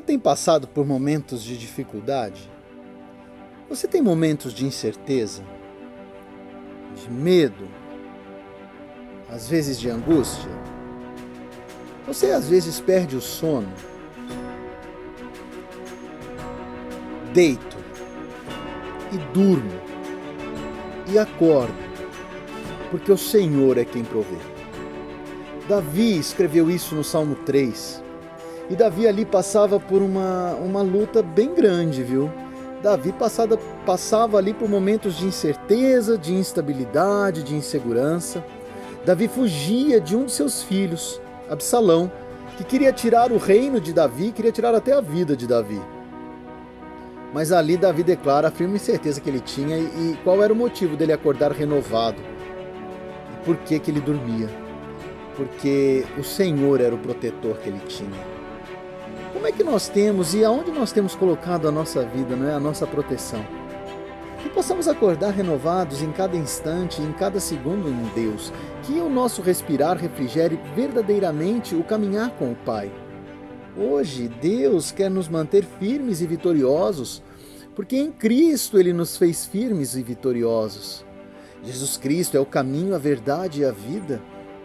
tem passado por momentos de dificuldade? Você tem momentos de incerteza, de medo, às vezes de angústia? Você às vezes perde o sono? Deito e durmo e acordo, porque o Senhor é quem provê. Davi escreveu isso no Salmo 3. E Davi ali passava por uma, uma luta bem grande, viu? Davi passada, passava ali por momentos de incerteza, de instabilidade, de insegurança. Davi fugia de um de seus filhos, Absalão, que queria tirar o reino de Davi, queria tirar até a vida de Davi. Mas ali Davi declara a firme certeza que ele tinha e qual era o motivo dele acordar renovado. E por que, que ele dormia? Porque o Senhor era o protetor que ele tinha. Como é que nós temos e aonde nós temos colocado a nossa vida, não é? a nossa proteção? Que possamos acordar renovados em cada instante, em cada segundo em Deus. Que o nosso respirar refrigere verdadeiramente o caminhar com o Pai. Hoje, Deus quer nos manter firmes e vitoriosos, porque em Cristo Ele nos fez firmes e vitoriosos. Jesus Cristo é o caminho, a verdade e a vida.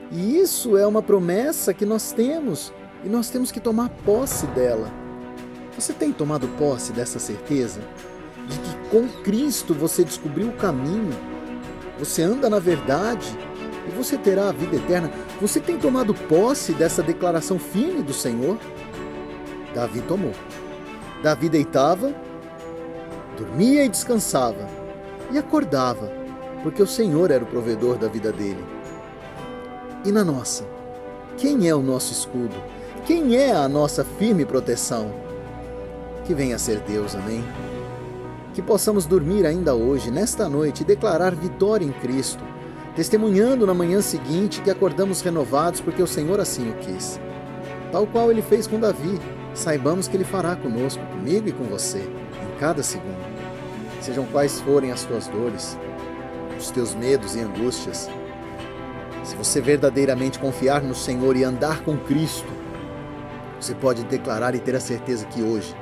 E isso é uma promessa que nós temos e nós temos que tomar posse dela. Você tem tomado posse dessa certeza? De que com Cristo você descobriu o caminho, você anda na verdade e você terá a vida eterna. Você tem tomado posse dessa declaração firme do Senhor? Davi tomou. Davi deitava, dormia e descansava, e acordava, porque o Senhor era o provedor da vida dele. E na nossa? Quem é o nosso escudo? Quem é a nossa firme proteção? Que venha a ser Deus, amém? Que possamos dormir ainda hoje, nesta noite, e declarar vitória em Cristo, testemunhando na manhã seguinte que acordamos renovados porque o Senhor assim o quis. Tal qual ele fez com Davi, saibamos que ele fará conosco, comigo e com você, em cada segundo. Sejam quais forem as tuas dores, os teus medos e angústias, se você verdadeiramente confiar no Senhor e andar com Cristo, você pode declarar e ter a certeza que hoje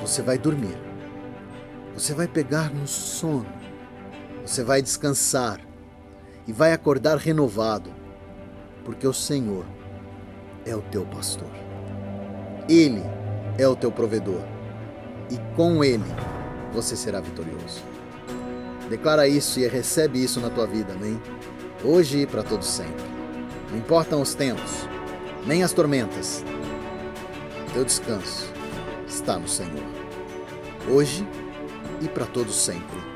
você vai dormir. Você vai pegar no sono. Você vai descansar e vai acordar renovado, porque o Senhor é o teu pastor. Ele é o teu provedor e com ele você será vitorioso. Declara isso e recebe isso na tua vida, amém? Hoje e para todo sempre. Não importam os tempos, nem as tormentas teu descanso está no Senhor, hoje e para todos sempre.